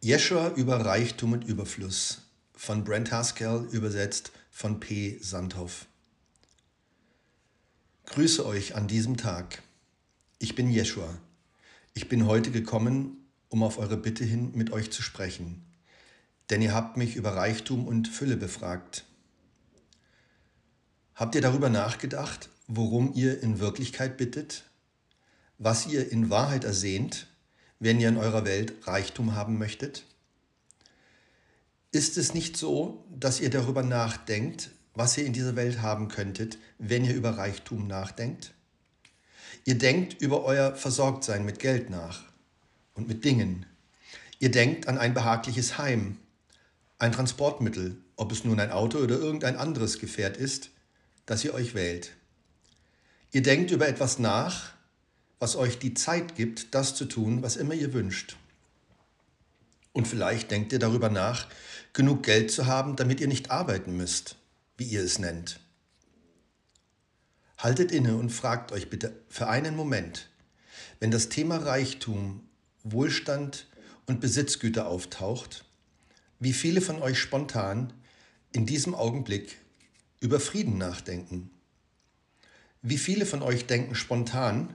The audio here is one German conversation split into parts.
Jeschua über Reichtum und Überfluss von Brent Haskell übersetzt von P. Sandhoff. Grüße euch an diesem Tag. Ich bin Jeschua. Ich bin heute gekommen, um auf eure Bitte hin mit euch zu sprechen, denn ihr habt mich über Reichtum und Fülle befragt. Habt ihr darüber nachgedacht, worum ihr in Wirklichkeit bittet? Was ihr in Wahrheit ersehnt, wenn ihr in eurer Welt Reichtum haben möchtet? Ist es nicht so, dass ihr darüber nachdenkt, was ihr in dieser Welt haben könntet, wenn ihr über Reichtum nachdenkt? Ihr denkt über euer Versorgtsein mit Geld nach und mit Dingen. Ihr denkt an ein behagliches Heim, ein Transportmittel, ob es nun ein Auto oder irgendein anderes Gefährt ist, dass ihr euch wählt. Ihr denkt über etwas nach, was euch die Zeit gibt, das zu tun, was immer ihr wünscht. Und vielleicht denkt ihr darüber nach, genug Geld zu haben, damit ihr nicht arbeiten müsst, wie ihr es nennt. Haltet inne und fragt euch bitte für einen Moment, wenn das Thema Reichtum, Wohlstand und Besitzgüter auftaucht, wie viele von euch spontan in diesem Augenblick über Frieden nachdenken. Wie viele von euch denken spontan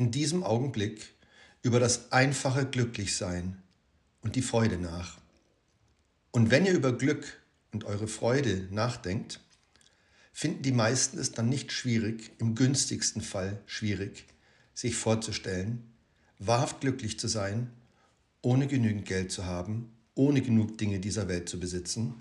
in diesem Augenblick über das einfache Glücklichsein und die Freude nach? Und wenn ihr über Glück und eure Freude nachdenkt, finden die meisten es dann nicht schwierig, im günstigsten Fall schwierig, sich vorzustellen, wahrhaft glücklich zu sein, ohne genügend Geld zu haben, ohne genug Dinge dieser Welt zu besitzen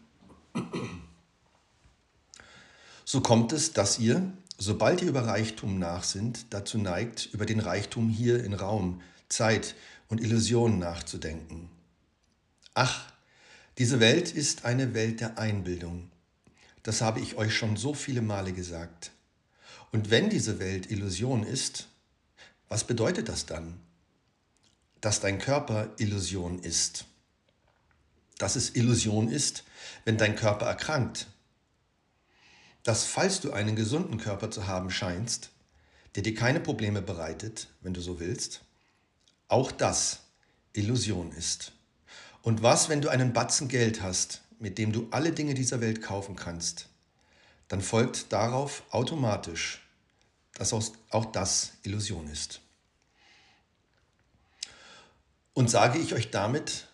so kommt es, dass ihr, sobald ihr über Reichtum nachsinnt, dazu neigt, über den Reichtum hier in Raum, Zeit und Illusionen nachzudenken. Ach, diese Welt ist eine Welt der Einbildung. Das habe ich euch schon so viele Male gesagt. Und wenn diese Welt Illusion ist, was bedeutet das dann? Dass dein Körper Illusion ist. Dass es Illusion ist, wenn dein Körper erkrankt, dass falls du einen gesunden Körper zu haben scheinst, der dir keine Probleme bereitet, wenn du so willst, auch das Illusion ist. Und was, wenn du einen Batzen Geld hast, mit dem du alle Dinge dieser Welt kaufen kannst, dann folgt darauf automatisch, dass auch das Illusion ist. Und sage ich euch damit,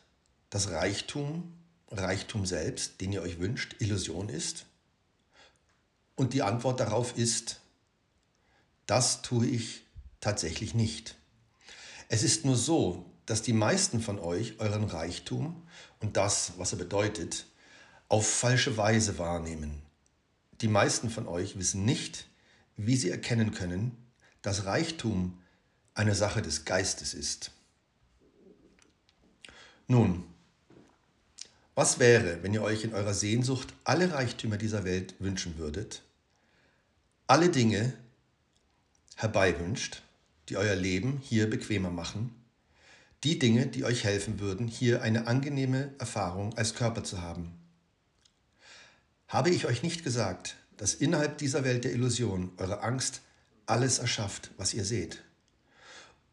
dass Reichtum, Reichtum selbst, den ihr euch wünscht, Illusion ist? Und die Antwort darauf ist, das tue ich tatsächlich nicht. Es ist nur so, dass die meisten von euch euren Reichtum und das, was er bedeutet, auf falsche Weise wahrnehmen. Die meisten von euch wissen nicht, wie sie erkennen können, dass Reichtum eine Sache des Geistes ist. Nun, was wäre, wenn ihr euch in eurer Sehnsucht alle Reichtümer dieser Welt wünschen würdet, alle Dinge herbeiwünscht, die euer Leben hier bequemer machen, die Dinge, die euch helfen würden, hier eine angenehme Erfahrung als Körper zu haben? Habe ich euch nicht gesagt, dass innerhalb dieser Welt der Illusion eure Angst alles erschafft, was ihr seht?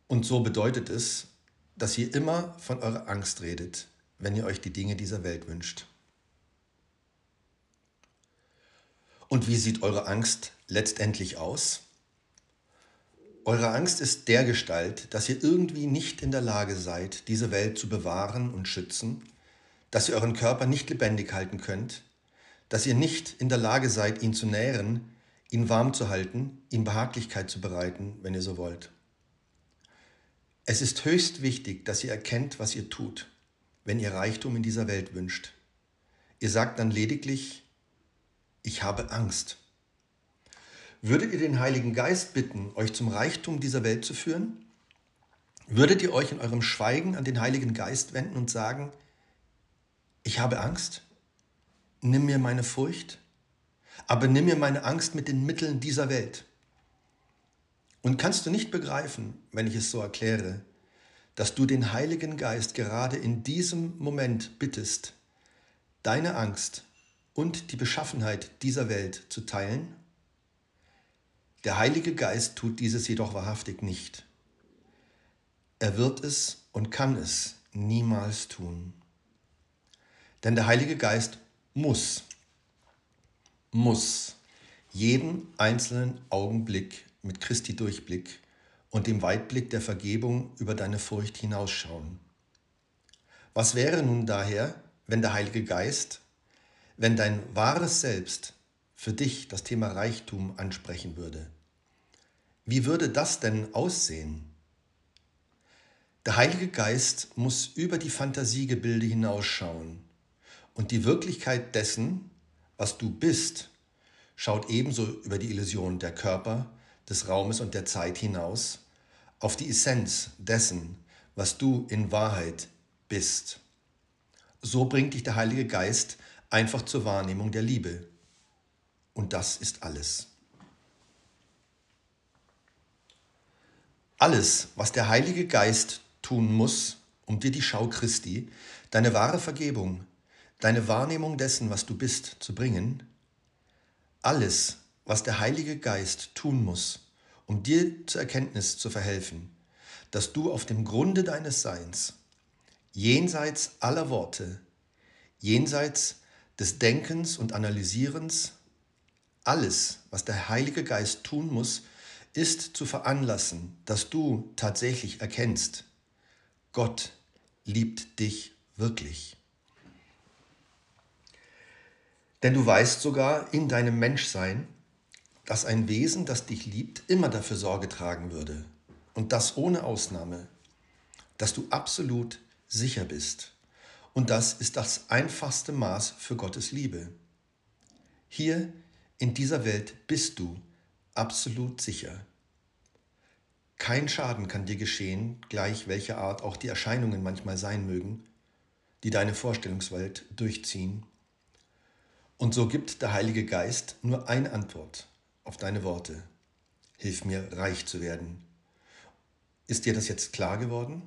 Und so bedeutet es, dass ihr immer von eurer Angst redet, wenn ihr euch die Dinge dieser Welt wünscht. Und wie sieht eure Angst letztendlich aus? Eure Angst ist der Gestalt, dass ihr irgendwie nicht in der Lage seid, diese Welt zu bewahren und schützen, dass ihr euren Körper nicht lebendig halten könnt, dass ihr nicht in der Lage seid, ihn zu nähren, ihn warm zu halten, ihm Behaglichkeit zu bereiten, wenn ihr so wollt. Es ist höchst wichtig, dass ihr erkennt, was ihr tut wenn ihr Reichtum in dieser Welt wünscht. Ihr sagt dann lediglich, ich habe Angst. Würdet ihr den Heiligen Geist bitten, euch zum Reichtum dieser Welt zu führen? Würdet ihr euch in eurem Schweigen an den Heiligen Geist wenden und sagen, ich habe Angst? Nimm mir meine Furcht, aber nimm mir meine Angst mit den Mitteln dieser Welt. Und kannst du nicht begreifen, wenn ich es so erkläre, dass du den Heiligen Geist gerade in diesem Moment bittest, deine Angst und die Beschaffenheit dieser Welt zu teilen? Der Heilige Geist tut dieses jedoch wahrhaftig nicht. Er wird es und kann es niemals tun. Denn der Heilige Geist muss, muss jeden einzelnen Augenblick mit Christi Durchblick und dem Weitblick der Vergebung über deine Furcht hinausschauen. Was wäre nun daher, wenn der Heilige Geist, wenn dein wahres Selbst für dich das Thema Reichtum ansprechen würde? Wie würde das denn aussehen? Der Heilige Geist muss über die Fantasiegebilde hinausschauen und die Wirklichkeit dessen, was du bist, schaut ebenso über die Illusion der Körper, des Raumes und der Zeit hinaus auf die Essenz dessen, was du in Wahrheit bist. So bringt dich der Heilige Geist einfach zur Wahrnehmung der Liebe. Und das ist alles. Alles, was der Heilige Geist tun muss, um dir die Schau Christi, deine wahre Vergebung, deine Wahrnehmung dessen, was du bist, zu bringen, alles, was der Heilige Geist tun muss, um dir zur Erkenntnis zu verhelfen, dass du auf dem Grunde deines Seins, jenseits aller Worte, jenseits des Denkens und Analysierens, alles, was der Heilige Geist tun muss, ist zu veranlassen, dass du tatsächlich erkennst, Gott liebt dich wirklich. Denn du weißt sogar in deinem Menschsein, dass ein Wesen, das dich liebt, immer dafür Sorge tragen würde. Und das ohne Ausnahme. Dass du absolut sicher bist. Und das ist das einfachste Maß für Gottes Liebe. Hier in dieser Welt bist du absolut sicher. Kein Schaden kann dir geschehen, gleich welcher Art auch die Erscheinungen manchmal sein mögen, die deine Vorstellungswelt durchziehen. Und so gibt der Heilige Geist nur eine Antwort auf deine Worte. Hilf mir, reich zu werden. Ist dir das jetzt klar geworden?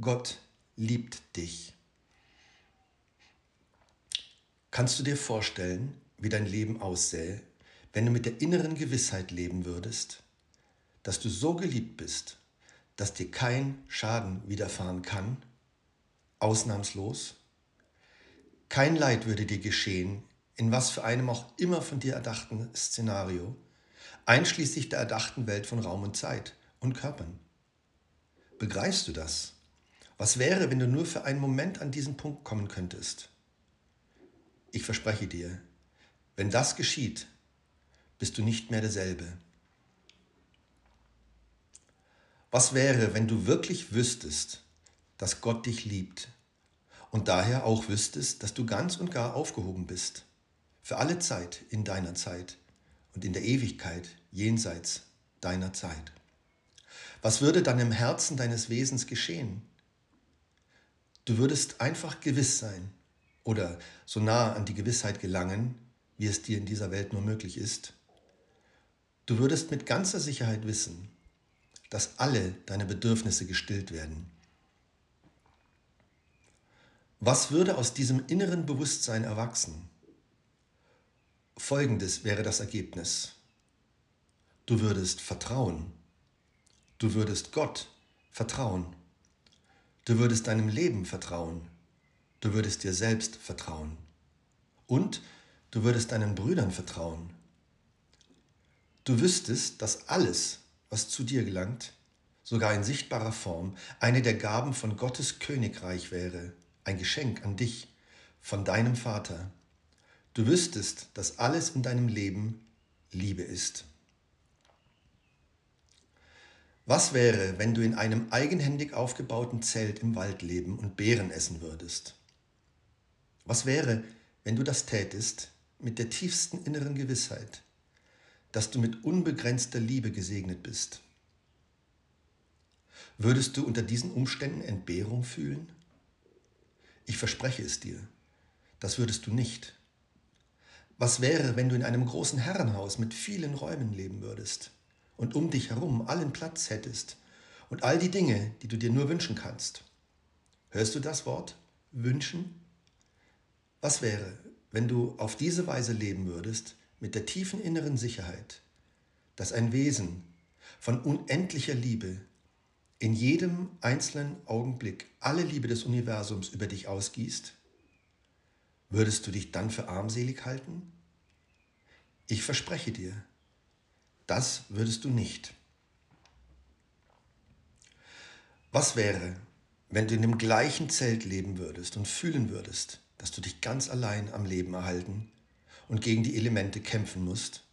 Gott liebt dich. Kannst du dir vorstellen, wie dein Leben aussähe, wenn du mit der inneren Gewissheit leben würdest, dass du so geliebt bist, dass dir kein Schaden widerfahren kann, ausnahmslos? Kein Leid würde dir geschehen, in was für einem auch immer von dir erdachten Szenario, einschließlich der erdachten Welt von Raum und Zeit und Körpern. Begreifst du das? Was wäre, wenn du nur für einen Moment an diesen Punkt kommen könntest? Ich verspreche dir, wenn das geschieht, bist du nicht mehr derselbe. Was wäre, wenn du wirklich wüsstest, dass Gott dich liebt und daher auch wüsstest, dass du ganz und gar aufgehoben bist? für alle Zeit in deiner Zeit und in der Ewigkeit jenseits deiner Zeit. Was würde dann im Herzen deines Wesens geschehen? Du würdest einfach gewiss sein oder so nah an die Gewissheit gelangen, wie es dir in dieser Welt nur möglich ist. Du würdest mit ganzer Sicherheit wissen, dass alle deine Bedürfnisse gestillt werden. Was würde aus diesem inneren Bewusstsein erwachsen? Folgendes wäre das Ergebnis. Du würdest vertrauen. Du würdest Gott vertrauen. Du würdest deinem Leben vertrauen. Du würdest dir selbst vertrauen. Und du würdest deinen Brüdern vertrauen. Du wüsstest, dass alles, was zu dir gelangt, sogar in sichtbarer Form, eine der Gaben von Gottes Königreich wäre, ein Geschenk an dich, von deinem Vater. Du wüsstest, dass alles in deinem Leben Liebe ist. Was wäre, wenn du in einem eigenhändig aufgebauten Zelt im Wald leben und Beeren essen würdest? Was wäre, wenn du das tätest mit der tiefsten inneren Gewissheit, dass du mit unbegrenzter Liebe gesegnet bist? Würdest du unter diesen Umständen Entbehrung fühlen? Ich verspreche es dir, das würdest du nicht. Was wäre, wenn du in einem großen Herrenhaus mit vielen Räumen leben würdest und um dich herum allen Platz hättest und all die Dinge, die du dir nur wünschen kannst? Hörst du das Wort? Wünschen? Was wäre, wenn du auf diese Weise leben würdest, mit der tiefen inneren Sicherheit, dass ein Wesen von unendlicher Liebe in jedem einzelnen Augenblick alle Liebe des Universums über dich ausgießt, würdest du dich dann für armselig halten? Ich verspreche dir, das würdest du nicht. Was wäre, wenn du in dem gleichen Zelt leben würdest und fühlen würdest, dass du dich ganz allein am Leben erhalten und gegen die Elemente kämpfen musst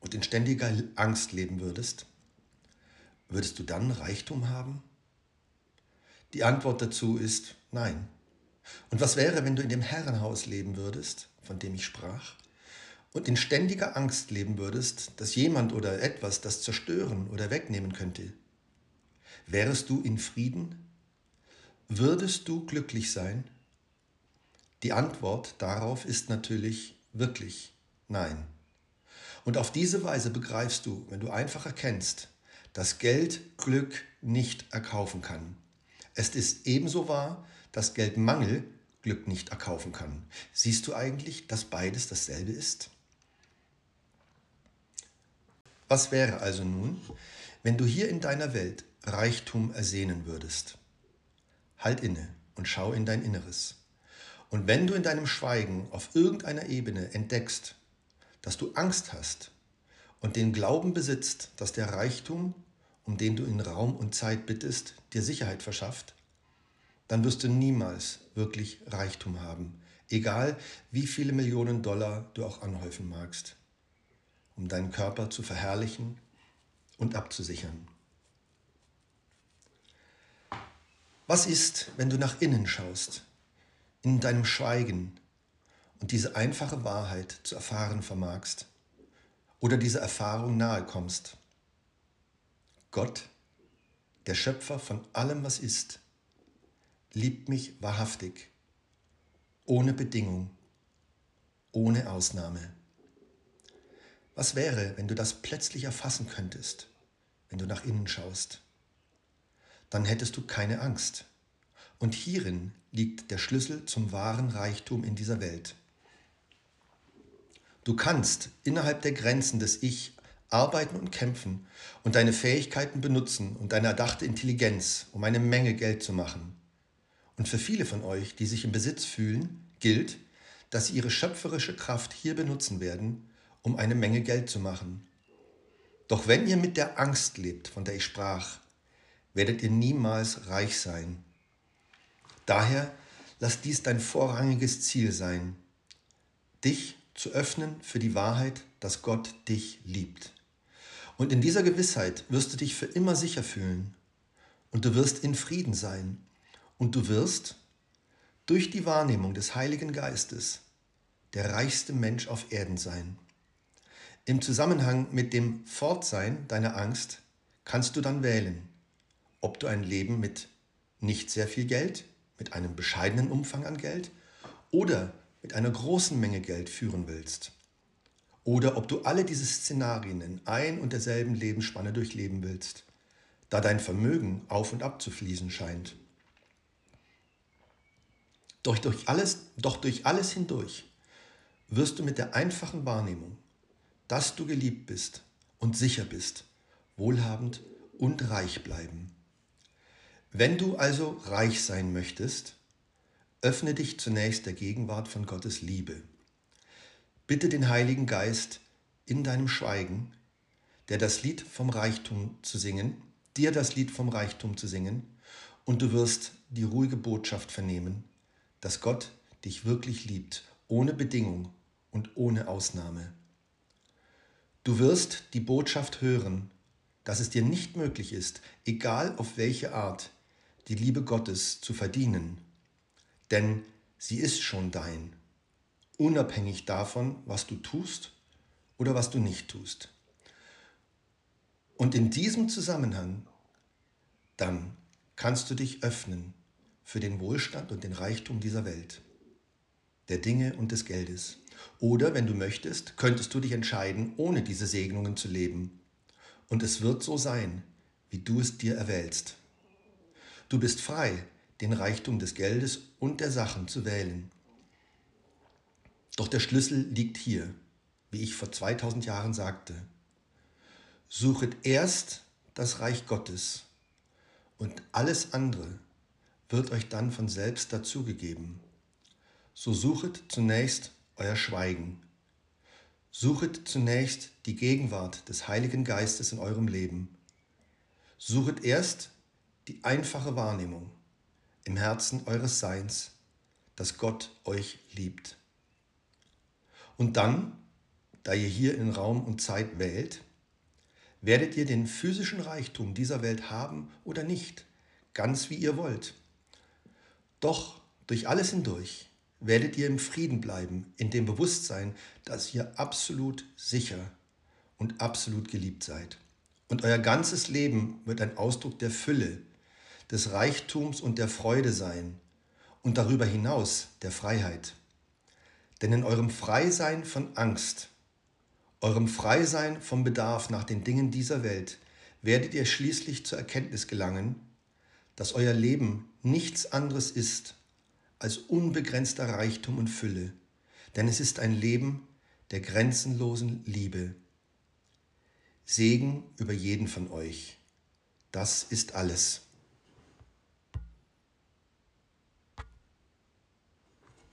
und in ständiger Angst leben würdest? Würdest du dann Reichtum haben? Die Antwort dazu ist nein. Und was wäre, wenn du in dem Herrenhaus leben würdest, von dem ich sprach, und in ständiger Angst leben würdest, dass jemand oder etwas das zerstören oder wegnehmen könnte? Wärest du in Frieden? Würdest du glücklich sein? Die Antwort darauf ist natürlich wirklich nein. Und auf diese Weise begreifst du, wenn du einfach erkennst, dass Geld Glück nicht erkaufen kann. Es ist ebenso wahr, dass Geldmangel Glück nicht erkaufen kann. Siehst du eigentlich, dass beides dasselbe ist? Was wäre also nun, wenn du hier in deiner Welt Reichtum ersehnen würdest? Halt inne und schau in dein Inneres. Und wenn du in deinem Schweigen auf irgendeiner Ebene entdeckst, dass du Angst hast und den Glauben besitzt, dass der Reichtum, um den du in Raum und Zeit bittest, dir Sicherheit verschafft, dann wirst du niemals wirklich Reichtum haben, egal wie viele Millionen Dollar du auch anhäufen magst, um deinen Körper zu verherrlichen und abzusichern. Was ist, wenn du nach innen schaust, in deinem Schweigen und diese einfache Wahrheit zu erfahren vermagst oder dieser Erfahrung nahe kommst? Gott, der Schöpfer von allem, was ist, liebt mich wahrhaftig, ohne Bedingung, ohne Ausnahme. Was wäre, wenn du das plötzlich erfassen könntest, wenn du nach innen schaust? Dann hättest du keine Angst. Und hierin liegt der Schlüssel zum wahren Reichtum in dieser Welt. Du kannst innerhalb der Grenzen des Ich arbeiten und kämpfen und deine Fähigkeiten benutzen und deine erdachte Intelligenz, um eine Menge Geld zu machen. Und für viele von euch, die sich im Besitz fühlen, gilt, dass sie ihre schöpferische Kraft hier benutzen werden, um eine Menge Geld zu machen. Doch wenn ihr mit der Angst lebt, von der ich sprach, werdet ihr niemals reich sein. Daher lass dies dein vorrangiges Ziel sein, dich zu öffnen für die Wahrheit, dass Gott dich liebt. Und in dieser Gewissheit wirst du dich für immer sicher fühlen und du wirst in Frieden sein und du wirst durch die Wahrnehmung des Heiligen Geistes der reichste Mensch auf Erden sein. Im Zusammenhang mit dem Fortsein deiner Angst kannst du dann wählen, ob du ein Leben mit nicht sehr viel Geld, mit einem bescheidenen Umfang an Geld oder mit einer großen Menge Geld führen willst oder ob du alle diese Szenarien in ein und derselben Lebensspanne durchleben willst, da dein Vermögen auf und ab zu fließen scheint. Doch durch alles, doch durch alles hindurch wirst du mit der einfachen Wahrnehmung, dass du geliebt bist und sicher bist, wohlhabend und reich bleiben. Wenn du also reich sein möchtest, öffne dich zunächst der Gegenwart von Gottes Liebe. Bitte den Heiligen Geist in deinem Schweigen, der das Lied vom Reichtum zu singen, dir das Lied vom Reichtum zu singen, und du wirst die ruhige Botschaft vernehmen, dass Gott dich wirklich liebt, ohne Bedingung und ohne Ausnahme. Du wirst die Botschaft hören, dass es dir nicht möglich ist, egal auf welche Art, die Liebe Gottes zu verdienen, denn sie ist schon dein unabhängig davon, was du tust oder was du nicht tust. Und in diesem Zusammenhang, dann kannst du dich öffnen für den Wohlstand und den Reichtum dieser Welt, der Dinge und des Geldes. Oder, wenn du möchtest, könntest du dich entscheiden, ohne diese Segnungen zu leben. Und es wird so sein, wie du es dir erwählst. Du bist frei, den Reichtum des Geldes und der Sachen zu wählen. Doch der Schlüssel liegt hier, wie ich vor 2000 Jahren sagte. Suchet erst das Reich Gottes und alles andere wird euch dann von selbst dazugegeben. So suchet zunächst euer Schweigen. Suchet zunächst die Gegenwart des Heiligen Geistes in eurem Leben. Suchet erst die einfache Wahrnehmung im Herzen eures Seins, dass Gott euch liebt. Und dann, da ihr hier in Raum und Zeit wählt, werdet ihr den physischen Reichtum dieser Welt haben oder nicht, ganz wie ihr wollt. Doch durch alles hindurch werdet ihr im Frieden bleiben, in dem Bewusstsein, dass ihr absolut sicher und absolut geliebt seid. Und euer ganzes Leben wird ein Ausdruck der Fülle, des Reichtums und der Freude sein und darüber hinaus der Freiheit. Denn in eurem Freisein von Angst eurem Freisein vom Bedarf nach den Dingen dieser Welt werdet ihr schließlich zur Erkenntnis gelangen, dass euer Leben nichts anderes ist als unbegrenzter Reichtum und Fülle, denn es ist ein Leben der grenzenlosen Liebe. Segen über jeden von euch. Das ist alles.